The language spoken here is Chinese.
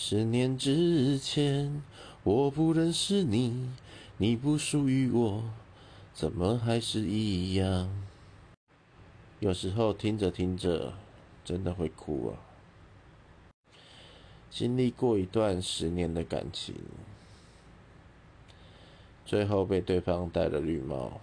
十年之前我不认识你你不属于我怎么还是一样？有时候听着听着真的会哭啊。经历过一段十年的感情最后被对方戴了绿帽